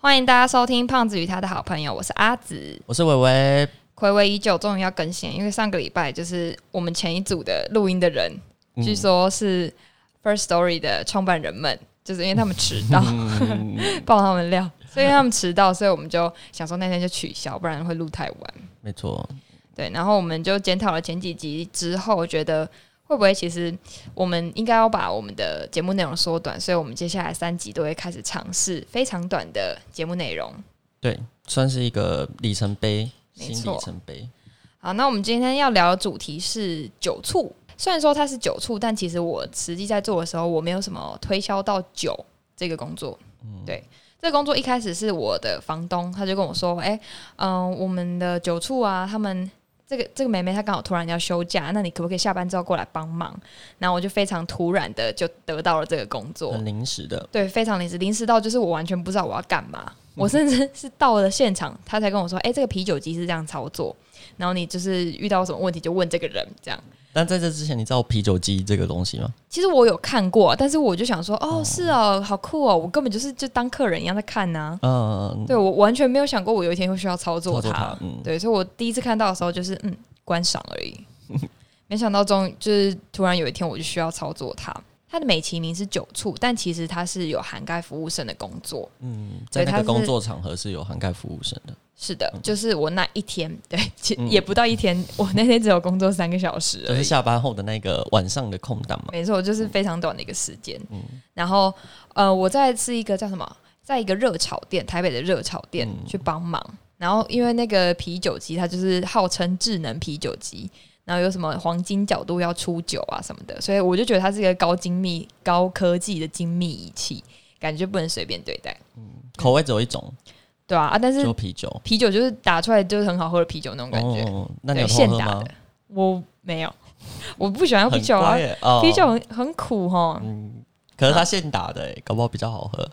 欢迎大家收听《胖子与他的好朋友》，我是阿紫，我是伟伟。暌违已久，终于要更新，因为上个礼拜就是我们前一组的录音的人，嗯。据说是 First Story 的创办人们，就是因为他们迟到，爆他们料，所以他们迟到，所以我们就想说那天就取消，不然会录太晚。没错，对，然后我们就检讨了前几集之后，觉得会不会其实我们应该要把我们的节目内容缩短，所以我们接下来三集都会开始尝试非常短的节目内容。对，算是一个里程碑，新里程碑。好，那我们今天要聊的主题是酒醋。虽然说它是酒醋，但其实我实际在做的时候，我没有什么推销到酒这个工作。嗯对，这个工作一开始是我的房东，他就跟我说：“哎、嗯、我们的酒醋啊，他们这个这个妹妹她刚好突然要休假，那你可不可以下班之后过来帮忙？”然后我就非常突然的就得到了这个工作。很临时的，对，非常临时，临时到就是我完全不知道我要干嘛。我甚至是到了现场，他才跟我说：“哎、这个啤酒机是这样操作，然后你就是遇到什么问题就问这个人。”这样，但在这之前，你知道啤酒机这个东西吗？其实我有看过，但是我就想说：“哦，是哦，好酷哦！我根本就是就当客人一样在看呐、嗯，对我完全没有想过我有一天会需要操作它。作它，嗯，对，所以我第一次看到的时候就是嗯观赏而已，没想到终就是突然有一天我就需要操作它。它的美其名是酒醋，但其实它是有涵盖服务生的工作。嗯，在那个工作场合是有涵盖服务生的，是的，就是我那一天，对，其嗯也不到一天，我那天只有工作三个小时就是。下班后的那个晚上的空档嘛。没错，就是非常短的一个时间。嗯然后，呃，我在是一个叫什么，在一个热炒店，台北的热炒店、嗯去帮忙。然后，因为那个啤酒机，它就是号称智能啤酒机，然后有什么黄金角度要出酒啊什么的，所以我就觉得它是一个高精密、高科技的精密仪器，感觉不能随便对待，口味只有一种，对啊啊！但是就啤酒。啤酒就是打出来就是很好喝的啤酒那种感觉。哦，那你，现打的？，我没有，我不喜欢啤酒啊啤酒很很苦哈。嗯，可是它现打的，哎，搞不好比较好喝。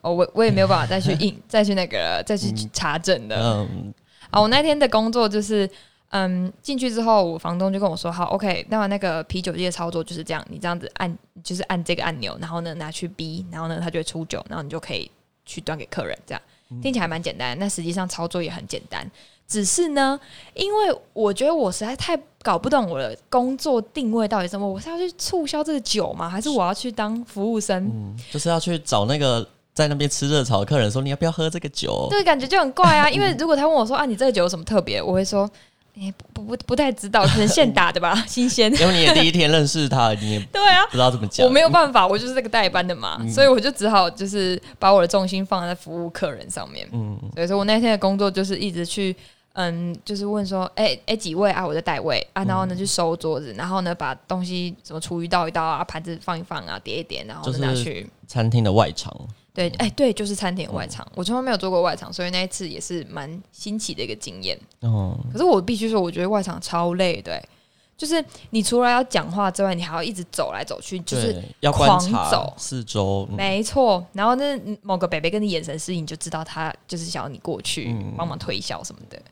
哦，我我也没有办法再去印，再去那个再去查证的。嗯，啊，我那天的工作就是，嗯，进去之后，我房东就跟我说，好，OK，那那个啤酒机的操作就是这样，你这样子按，就是按这个按钮，然后呢拿去逼，然后呢它就会出酒，然后你就可以去端给客人，这样听起来蛮简单，那实际上操作也很简单。只是呢，因为我觉得我实在太搞不懂我的工作定位到底什么，我是要去促销这个酒吗？还是我要去当服务生？嗯，就是要去找那个在那边吃热炒的客人说，你要不要喝这个酒？对，感觉就很怪啊。因为如果他问我说啊，你这个酒有什么特别，我会说，哎、不不不不太知道，可能现打的吧，新鲜。因为你也第一天认识他，你也不对啊，知道怎么讲。我没有办法，我就是这个代班的嘛，所以我就只好就是把我的重心放在服务客人上面。嗯，所以说我那天的工作就是一直去。嗯，就是问说，哎、哎、几位啊？我在代位啊，然后呢去收桌子，然后呢把东西什么厨余倒一倒啊，盘子放一放啊，叠一叠，然后拿去餐厅的外场，对，哎、对，就是餐点外场，我从来没有做过外场，所以那一次也是蛮新奇的一个经验。哦，可是我必须说，我觉得外场超累的、欸就是你除了要讲话之外，你还要一直走来走去，就是要观狂察走四周，嗯没错。然后那某个北北跟你眼神示意，你就知道他就是想要你过去嗯帮忙推销什么的。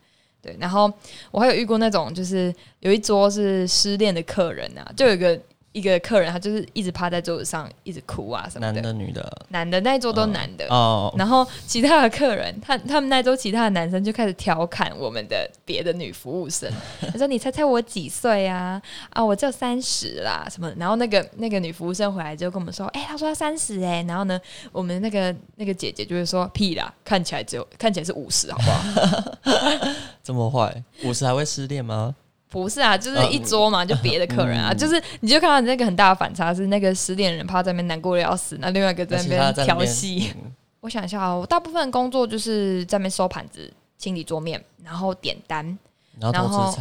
对，然后我还有遇过那种，就是有一桌是失恋的客人啊，就有一个一个客人，他就是一直趴在桌子上，一直哭啊什么的。男的女的男的那一桌都男的，哦，然后其他的客人，他他们那桌其他的男生就开始调侃我们的别的女服务生，他说：“你猜猜我几岁啊？啊，我只有三十啦，什么？”然后那个那个女服务生回来就跟我们说：“哎、她说她三十哎。”然后呢，我们那个那个姐姐就会说：“屁啦，看起来只有看起来是五十，好不好 这么坏，五十还会失恋吗？？”不是啊，就是一桌嘛，就别的客人啊，嗯就是你就看到那个很大的反差是那个失恋人趴在那边难过的要死，那另外一个在那边调戏。嗯我想一下啊，我大部分工作就是在那边收盘子、清理桌面，然后点单。然后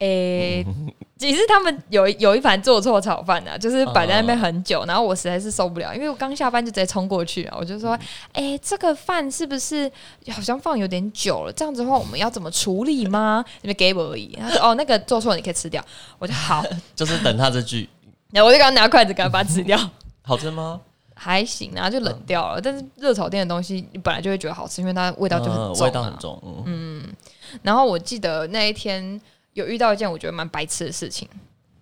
诶、其实他们有有一盘做错炒饭啊，就是摆在那边很久，然后我实在是受不了，因为我刚下班就直接冲过去啊，我就说，诶、这个饭是不是好像放有点久了？这样子的话，我们要怎么处理吗？你们给我而已。他说，哦，那个做错了，你可以吃掉。我就好，就是等他这句，然后我就刚拿筷子给他把它吃掉。好吃吗？还行啊，就冷掉了。但是热炒店的东西，你本来就会觉得好吃，因为它味道就很重、啊嗯味道很重，嗯，然后我记得那一天有遇到一件我觉得蛮白痴的事情，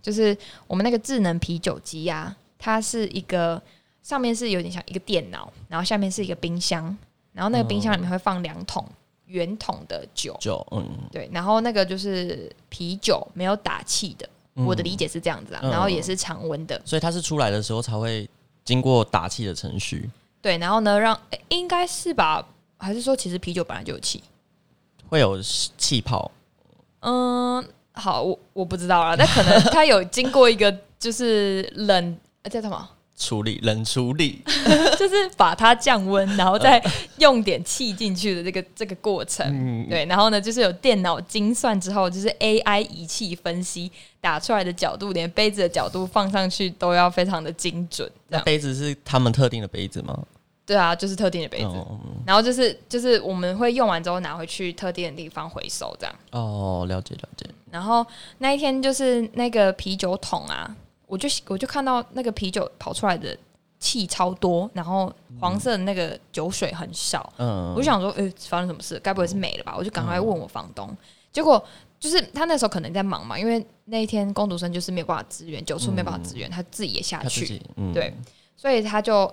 就是我们那个智能啤酒机啊，它是一个上面是有点像一个电脑，然后下面是一个冰箱，然后那个冰箱里面会放两桶圆桶的酒，酒，嗯，对，然后那个就是啤酒，没有打气的，嗯。我的理解是这样子啊，嗯。然后也是常温的，所以它是出来的时候才会经过打气的程序，对，然后呢让诶应该是吧，还是说其实啤酒本来就有气？会有气泡，嗯，好，我我不知道啦，但可能它有经过一个就是冷，呃叫什么？处理冷处理，就是把它降温，然后再用点气进去的这个这个过程。嗯，对，然后呢，就是有电脑精算之后，就是 AI 仪器分析打出来的角度，连杯子的角度放上去都要非常的精准。那杯子是他们特定的杯子吗？对啊，就是特定的杯子。哦然后就是就是我们会用完之后拿回去特定的地方回收这样。哦，了解了解，然后那一天就是那个啤酒桶啊，我就我就看到那个啤酒跑出来的气超多，然后黄色的那个酒水很少，嗯，我就想说，呃、发生什么事？该不会是没了吧？我就赶快问我房东，结果就是他那时候可能在忙嘛，因为那一天工读生就是没有办法支援，酒处没有办法支援，他自己也下去，他自己，嗯，对，所以他就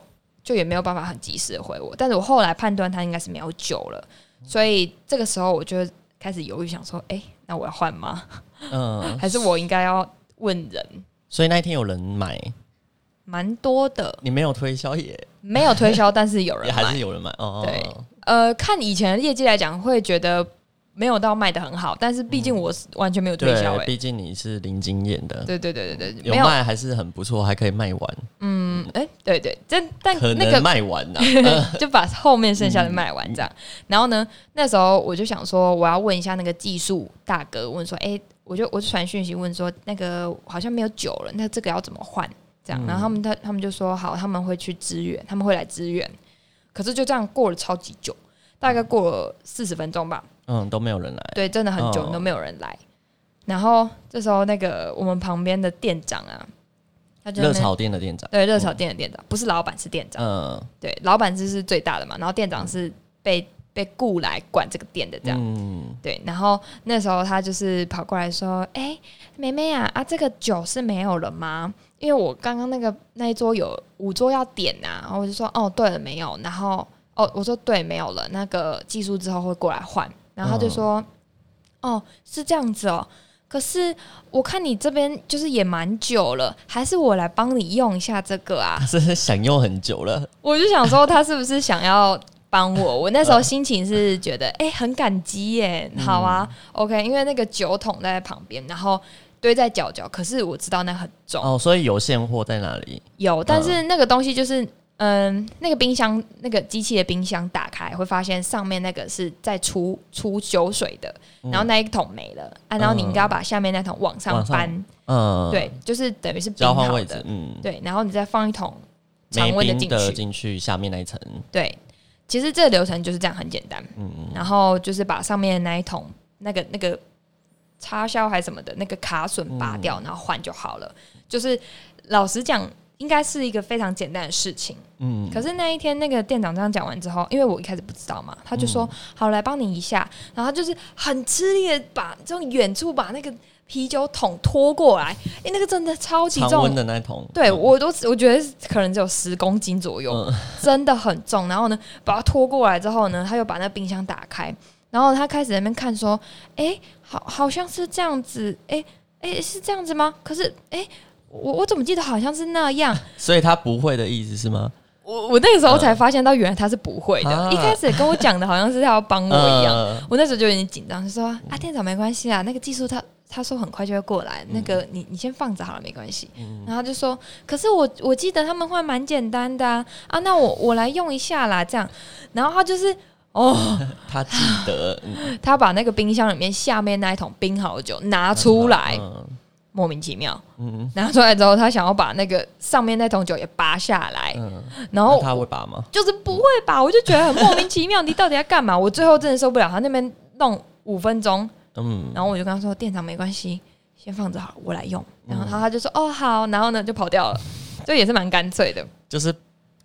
就也没有办法很及时的回我。但是我后来判断他应该是没有酒了，所以这个时候我就开始犹豫，想说，哎、那我要换吗？嗯，还是我应该要问人？所以那一天有人买，蛮多的，你没有推销也没有推销，但是有人 也还是有人买，哦，对呃，看以前的业绩来讲，会觉得没有到卖的很好，但是毕竟我是完全没有推销、对，欸，毕竟你是零经验的，对对对对对，有卖还是很不错，还可以卖完，嗯，哎、对对，但但可能那个卖完呐，就把后面剩下的卖完这样。然后呢，那时候我就想说，我要问一下那个技术大哥，问说，哎、我就我就传讯息问说，那个好像没有酒了，那这个要怎么换？这样，然后他们他他们就说好，他们会去支援，他们会来支援。可是就这样过了超级久，大概过了四十分钟吧，嗯，都没有人来，对，真的很久哦都没有人来。然后这时候那个我们旁边的店长啊，他就热炒店的店长，对热炒店的店长，不是老板是店长。嗯，对，老板是是最大的嘛，然后店长是被被雇来管这个店的这样。嗯，对，然后那时候他就是跑过来说：“哎、妹妹啊，啊，这个酒是没有了吗？因为我刚刚那个那一桌有五桌要点呐、然后我就说：哦，对了，没有。然后哦，我说对，没有了。那个技术之后会过来换。然后他就说：哦，是这样子哦。可是我看你这边就是也蛮久了，还是我来帮你用一下这个啊？他是想用很久了，我就想说，他是不是想要帮我？我那时候心情是觉得，哎、很感激耶，好啊、o k 因为那个酒桶在旁边，然后堆在角角，可是我知道那很重，哦，所以有现货在哪里？有，但是那个东西就是。嗯，那个冰箱，那个机器的冰箱打开会发现上面那个是在出出酒水的，然后那一桶没了啊，然后你应该要把下面那桶往上往上搬，嗯，，对，就是等于是冰交换好的，，位置嗯，对，然后你再放一桶常温的进去，进去下面那一层，对，其实这个流程就是这样，很简单。嗯，然后就是把上面的那一桶那个那个插销还是什么的那个卡榫拔嗯。掉，然后换就好了。就是老实讲，应该是一个非常简单的事情。嗯，可是那一天那个店长这样讲完之后，因为我一开始不知道嘛，他就说：“嗯好，来帮你一下。”然后他就是很吃力的把从远处把那个啤酒桶拖过来，诶，那个真的超级重的那一桶，对我都我觉得可能只有十公斤左右，嗯真的很重。然后呢，把它拖过来之后呢，他又把那冰箱打开，然后他开始在那边看说，哎、好好像是这样子，哎、哎、是这样子吗？可是，哎、我我怎么记得好像是那样？所以他不会的意思是吗？我我那个时候才发现到，原来他是不会的。啊一开始跟我讲的好像是他要帮我一样，嗯我那时候就有点紧张，就说啊，店长没关系啊，那个技术他他说很快就会过来，那个你你先放着好了，没关系。然后就说，可是我我记得他们会蛮简单的啊，啊，那我我来用一下啦，这样。然后他就是哦，他记得嗯 他把那个冰箱里面下面那一桶冰好的酒拿出来，嗯莫名其妙嗯拿出来之后，他想要把那个上面那桶酒也拔下来，嗯，然后他会拔吗？就是不会拔？我就觉得很莫名其妙，你到底要干嘛？我最后真的受不了，他那边弄五分钟，嗯，然后我就跟他说：“店长没关系，先放着好了，我来用。”然后他就说：“哦，好。”然后呢就跑掉了，就也是蛮干脆的。就是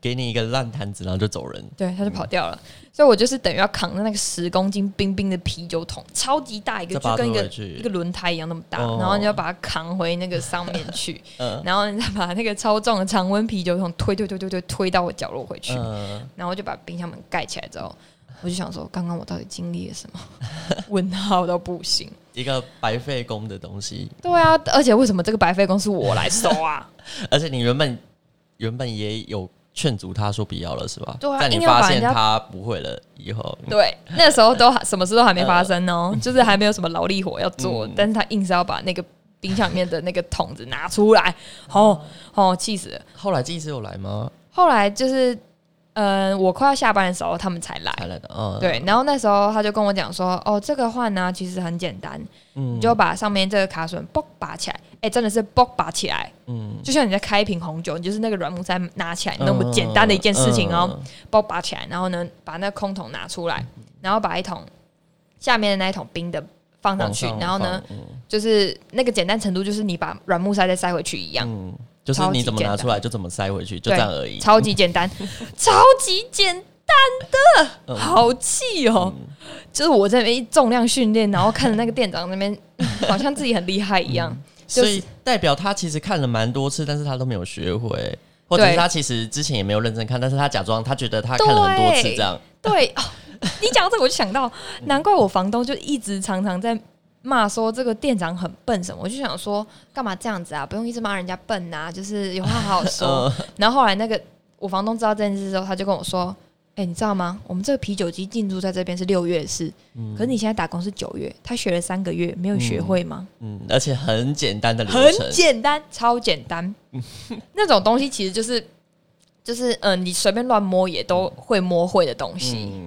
给你一个烂摊子，然后就走人。对，他就跑掉了。所以我就是等于要扛着那个十公斤冰冰的啤酒桶，超级大一个，就跟一个一个轮胎一样那么大，哦然后你要把它扛回那个上面去，嗯然后你再把那个超重的常温啤酒桶推推推推推推到我角落回去，嗯，然后就把冰箱门盖起来之后，我就想说，刚刚我到底经历了什么？问号到不行。一个白费工的东西，对啊，而且为什么这个白费工是我来收啊？而且你原本原本也有劝阻他说不要了，是吧？对啊在你发现他不会了以后，对，那时候都还 什么事都还没发生哦，就是还没有什么劳力活要做，嗯但是他硬是要把那个冰箱里面的那个桶子拿出来，哦哦，气死了。后来技师有来吗？后来就是，嗯、我快要下班的时候他们才来。才来的，嗯，对，然后那时候他就跟我讲说，哦，这个换呢其实很简单，嗯。你就把上面这个卡榫嘣拔起来，哎，真的是嘣拔起来，嗯，就像你在开一瓶红酒，你就是那个软木塞拿起来那么简单的一件事情哦，嗯，包拔起来，然后呢，把那个空桶拿出来，然后把一桶下面的那一桶冰的放上去，往然后呢，嗯就是那个简单程度，就是你把软木塞再塞回去一样，嗯，就是你怎么拿出来就怎么塞回去，就这样而已。超级简单，超级简单的，好气哦！嗯。就是我在那边重量训练，然后看着那个店长那边好像自己很厉害一样，就是所以代表他其实看了蛮多次，但是他都没有学会，或者是他其实之前也没有认真看，但是他假装他觉得他看了很多次这样。对。哦，你讲到这个我就想到，难怪我房东就一直常常在骂说这个店长很笨什么，我就想说干嘛这样子啊？不用一直骂人家笨啊、就是有话好好说。嗯然后后来那个我房东知道这件事之后，他就跟我说：“哎、你知道吗？我们这个啤酒机进驻在这边是六月的事，嗯可是你现在打工是九月，他学了三个月，没有学会吗？嗯，而且很简单的流很程，简单，超简单。那种东西其实就是就是嗯、呃你随便乱摸也都会摸会的东西。嗯，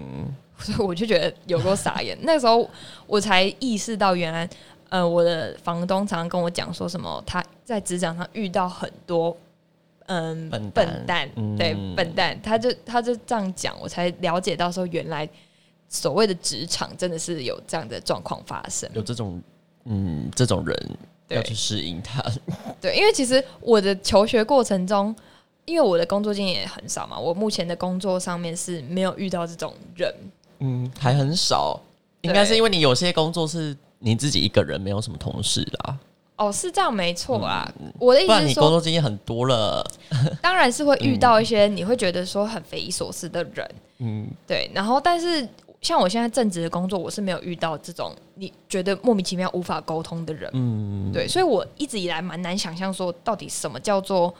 所以我就觉得有够傻眼。那时候我才意识到，原来呃，我的房东常常跟我讲说什么，他在职场上遇到很多嗯笨蛋笨蛋，嗯对笨蛋，他就他就这样讲，我才了解到说，原来所谓的职场真的是有这样的状况发生。有这种嗯这种人要去适应他，对，因为其实我的求学过程中。因为我的工作经验也很少嘛，我目前的工作上面是没有遇到这种人，嗯，还很少，应该是因为你有些工作是你自己一个人，没有什么同事啦，哦，是这样没错啊。我的意思是说不然你工，作经验很多了，当然是会遇到一些你会觉得说很匪夷所思的人，嗯对。然后，但是像我现在正职的工作，我是没有遇到这种你觉得莫名其妙无法沟通的人，嗯，对。所以我一直以来蛮难想象说，到底什么叫做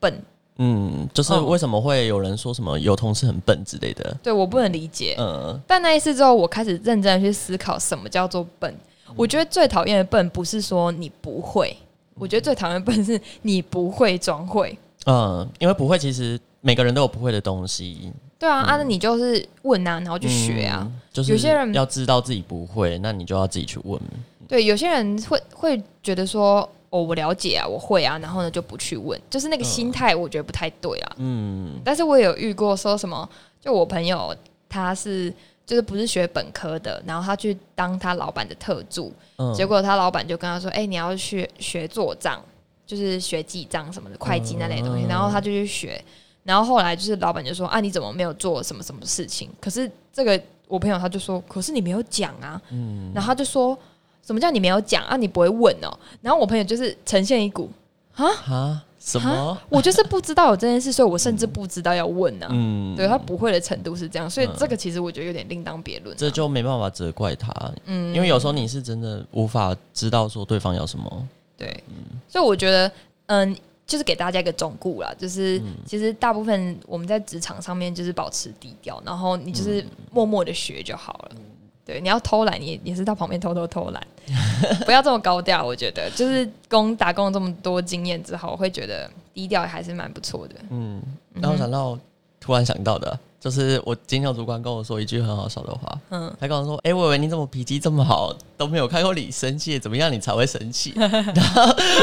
笨，嗯，就是嗯为什么会有人说什么有同事很笨之类的，对我不能理解。嗯但那一次之后，我开始认真的去思考什么叫做笨。我觉得最讨厌的笨不是说你不会，我觉得最讨厌的笨是你不会装会。嗯，因为不会，其实每个人都有不会的东西，对啊，啊，那你就是问啊，然后去学啊。嗯，就是有些人要知道自己不会，那你就要自己去问，对，有些人会会觉得说，哦，我了解啊，我会啊，然后呢就不去问，就是那个心态，我觉得不太对啊。嗯但是我也有遇过说什么，就我朋友他是就是不是学本科的，然后他去当他老板的特助，嗯，结果他老板就跟他说，哎、你要去学做账，就是学记账什么的，会计那类东西，嗯然后他就去学，然后后来就是老板就说，啊，你怎么没有做什么什么事情？可是这个我朋友他就说，可是你没有讲啊，嗯然后他就说。什么叫你没有讲？啊？你不会问哦。然后我朋友就是呈现一股，啊？啊什么？我就是不知道有这件事，所以我甚至不知道要问啊。嗯，对他不会的程度是这样，所以嗯。这个其实我觉得有点另当别论啊、这就没办法责怪他，嗯。因为有时候你是真的无法知道说对方要什么，对，嗯。所以我觉得，嗯，就是给大家一个忠告啦，就是、嗯。其实大部分我们在职场上面就是保持低调，然后你就是默默的学就好了。对，你要偷懒，你也也是到旁边偷偷偷懒，不要这么高调。我觉得，就是工打工这么多经验之后，我会觉得低调还是蛮不错的。嗯，然后想到突然想到的，就是我今天有主管跟我说一句很好笑的话，嗯，他跟我说：“哎、我以为你怎么脾气这么好，都没有看过你生气，怎么样你才会生气？”然后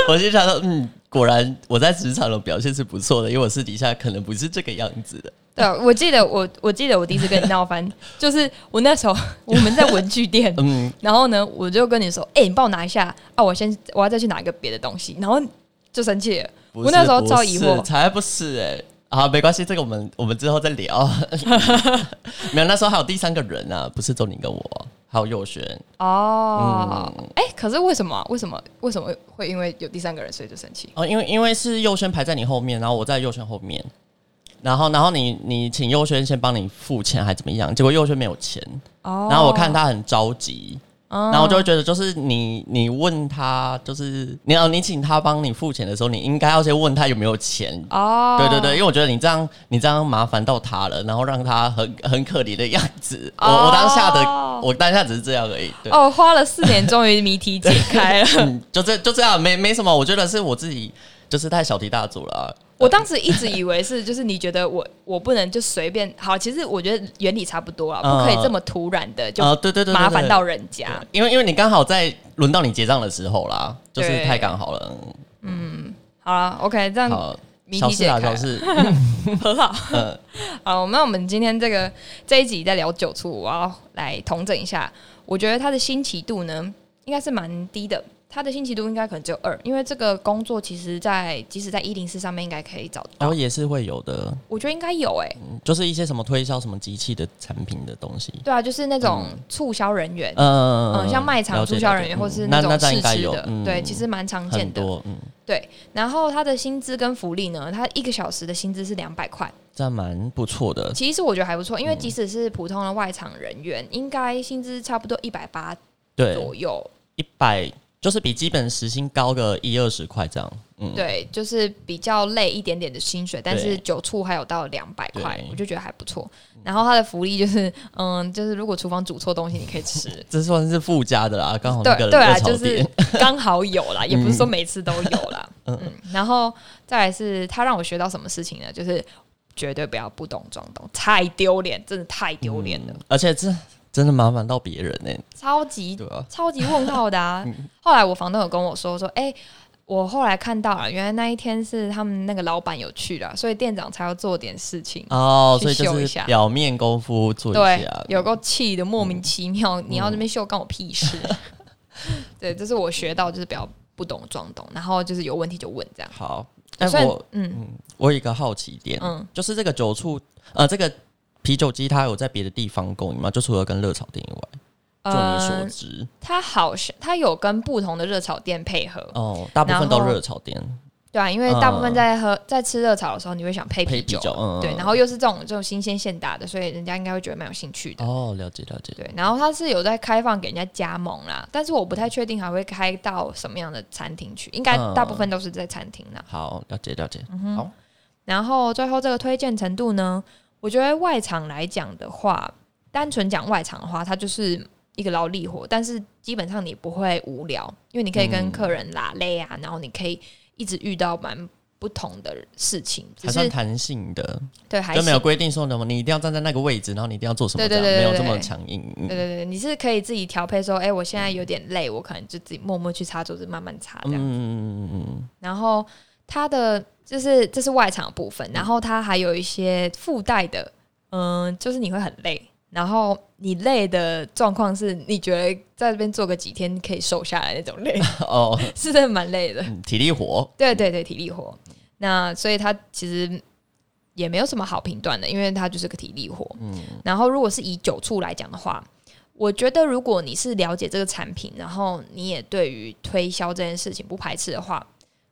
我就想说：“嗯，果然我在职场的表现是不错的，因为我私底下可能不是这个样子的。对啊，我记得我我记得我第一次跟你闹翻，就是我那时候 我们在文具店”，嗯，然后呢，我就跟你说，哎、你帮我拿一下啊，我先我要再去拿一个别的东西，然后就生气了。我那时候不超疑惑是才不是哎、好，没关系，这个我们我们之后再聊。没有，那时候还有第三个人啊，不是周宁跟我，还有佑轩。哦，嗯哎、可是为什么啊、为什么为什么会因为有第三个人所以就生气？哦，因为因为是佑轩排在你后面，然后我在佑轩后面。然后然后你你请佑轩先帮你付钱还怎么样？结果佑轩没有钱，哦然后我看他很着急，嗯然后我就会觉得，就是你你问他，就是你要你请他帮你付钱的时候，你应该要先问他有没有钱。哦，对对对，因为我觉得你这样你这样麻烦到他了，然后让他很很可怜的样子。我我当下的哦我当下只是这样而已。对，哦，花了四年，终于谜题解开了。嗯，就这就这样，没没什么。我觉得是我自己就是太小题大做了啊、我当时一直以为是，就是你觉得我我不能就随便好，其实我觉得原理差不多了，嗯不可以这么突然的就麻烦到人家。因为因为你刚好在轮到你结账的时候啦，就是太刚好了。嗯好了，OK，这样小事啊，题解开，小事。很好。嗯，好，那我们今天这个这一集在聊酒醋，我要来统整一下。我觉得它的新奇度呢，应该是蛮低的。它的新奇度应该可能只有二，因为这个工作其实在即使在一零四上面应该可以找到。然后也是会有的，我觉得应该有诶、嗯就是一些什么推销什么机器的产品的东西。对啊，就是那种促销人员，嗯嗯，像卖场促销人员，或是嗯那种那这样应该试吃的，嗯对，其实蛮常见的。嗯，对，然后他的薪资跟福利呢，他一个小时的薪资是两百块，这样蛮不错的。其实我觉得还不错，因为嗯即使是普通的外场人员，应该薪资差不多一百八，左右。一百就是比基本时薪高个一二十块这样。嗯，对，就是比较累一点点的薪水，但是对酒醋还有到两百块，我就觉得还不错。然后他的福利就是，嗯，就是如果厨房煮错东西，你可以吃。这算是附加的啦，刚好对对啊，就是。刚好有啦，也不是说每次都有啦。嗯嗯，然后再来是他让我学到什么事情呢？就是绝对不要不懂装懂，太丢脸，真的太丢脸了，嗯而且这真的麻烦到别人呢、超级对啊，超级问号的啊！后来我房东有跟我说说，哎、我后来看到了，原来那一天是他们那个老板有去了，所以店长才要做点事情。哦，去所以就是表面功夫做一对下，，有够气的，莫名其妙，你要这边秀干我屁事？对，这是我学到，就是比较不懂装懂，然后就是有问题就问这样。好。但我嗯我有一个好奇点，嗯就是这个酒醋，呃，这个啤酒机它有在别的地方供应吗？就除了跟热炒店以外，就你所呃，知，它好像它有跟不同的热炒店配合，哦，大部分都热炒店。对啊，因为大部分在喝、在吃热炒的时候，你会想配啤酒，配啤酒，嗯，对，然后又是这种这种新鲜现打的，所以人家应该会觉得蛮有兴趣的。哦，了解了解，对，然后它是有在开放给人家加盟啦，但是我不太确定还会开到什么样的餐厅去，应该嗯大部分都是在餐厅啦。好，了解了解，嗯好，然后最后这个推荐程度呢，我觉得外场来讲的话，单纯讲外场的话，它就是一个劳力活，但是基本上你不会无聊，因为你可以跟嗯客人拉累啊，然后你可以一直遇到蛮不同的事情，还算弹性的，对还就没有行规定说什么你一定要站在那个位置，然后你一定要做什么对对对没有这么强硬。嗯对对对，你是可以自己调配说，哎、我现在有点累，我可能就自己默默去擦桌子，慢慢擦这样。嗯嗯嗯嗯然后它的就是这是外场的部分，然后它还有一些附带的，嗯、就是你会很累，然后你累的状况是你觉得在这边做个几天可以瘦下来那种累，嗯，哦，是真的蛮累的。嗯体力活，对对对，体力活。那所以它其实也没有什么好评断的，因为它就是个体力活。嗯然后如果是以酒醋来讲的话，我觉得如果你是了解这个产品，然后你也对于推销这件事情不排斥的话，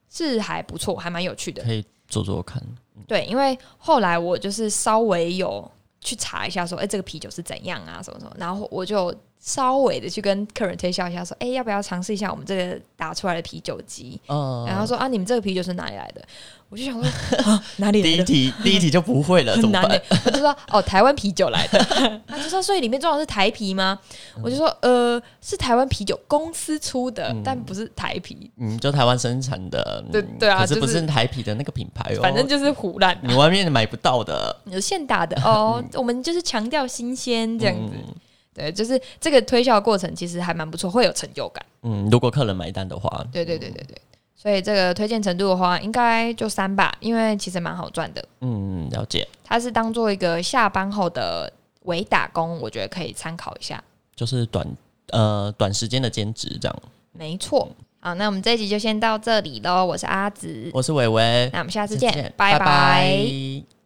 是还不错，还蛮有趣的。可以做做看。对，因为后来我就是稍微有去查一下，说，哎、这个啤酒是怎样啊，什么什么，然后我就稍微的去跟客人推销一下，说，哎、要不要尝试一下我们这个打出来的啤酒机？嗯，然后说啊，你们这个啤酒是哪里来的？我就想说，啊、哪里来的？第一题第一题就不会了，怎 很难么办呢、？我就说哦，台湾啤酒来的。他就说，所以里面装的是台啤吗？我就说，呃，是台湾啤酒公司出的，嗯但不是台啤，嗯，就台湾生产的，嗯对对啊可是不是是台啤的那个品牌哦，反正就是胡乱你外面买不到的，有现打的哦。我们就是强调新鲜这样子。嗯对，就是这个推销的过程其实还蛮不错，会有成就感。嗯，如果客人买单的话，对对对对对，所以这个推荐程度的话，应该就三吧，因为其实蛮好赚的。嗯，了解，它是当做一个下班后的微打工，我觉得可以参考一下。就是短呃短时间的兼职这样。没错。好，那我们这一集就先到这里喽。我是阿紫，我是伟伟，那我们下次再见，拜拜拜拜